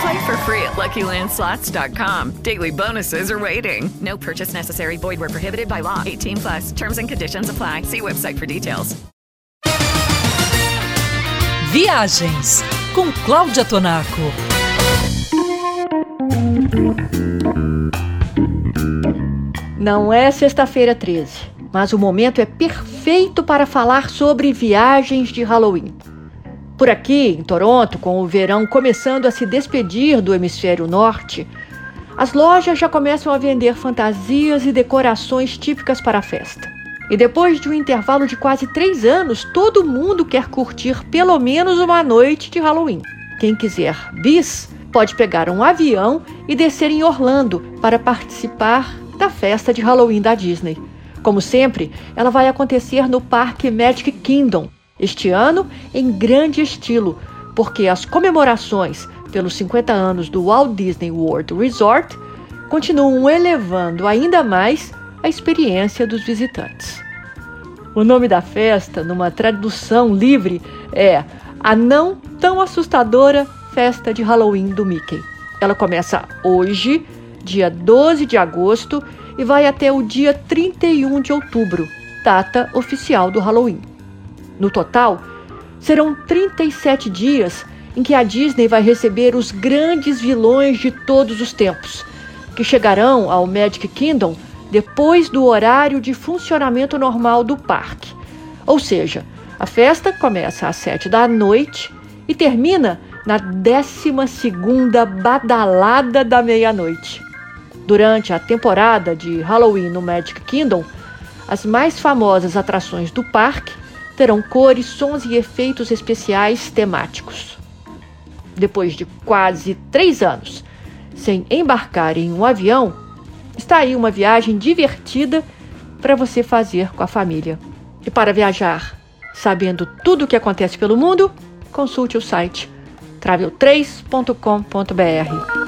Play for free at LuckyLandSlots.com. Daily bonuses are waiting. No purchase necessary. Void where prohibited by law. 18 plus. Terms and conditions apply. See website for details. Viagens com Cláudia Tonaco. Não é sexta-feira 13, mas o momento é perfeito para falar sobre viagens de Halloween. Por aqui, em Toronto, com o verão começando a se despedir do hemisfério norte, as lojas já começam a vender fantasias e decorações típicas para a festa. E depois de um intervalo de quase três anos, todo mundo quer curtir pelo menos uma noite de Halloween. Quem quiser bis pode pegar um avião e descer em Orlando para participar da festa de Halloween da Disney. Como sempre, ela vai acontecer no Parque Magic Kingdom, este ano em grande estilo, porque as comemorações pelos 50 anos do Walt Disney World Resort continuam elevando ainda mais a experiência dos visitantes. O nome da festa, numa tradução livre, é a não tão assustadora Festa de Halloween do Mickey. Ela começa hoje, dia 12 de agosto, e vai até o dia 31 de outubro, data oficial do Halloween. No total, serão 37 dias em que a Disney vai receber os grandes vilões de todos os tempos, que chegarão ao Magic Kingdom depois do horário de funcionamento normal do parque. Ou seja, a festa começa às 7 da noite e termina na 12 badalada da meia-noite. Durante a temporada de Halloween no Magic Kingdom, as mais famosas atrações do parque terão cores, sons e efeitos especiais temáticos. Depois de quase três anos sem embarcar em um avião, está aí uma viagem divertida para você fazer com a família. E para viajar sabendo tudo o que acontece pelo mundo, consulte o site travel3.com.br.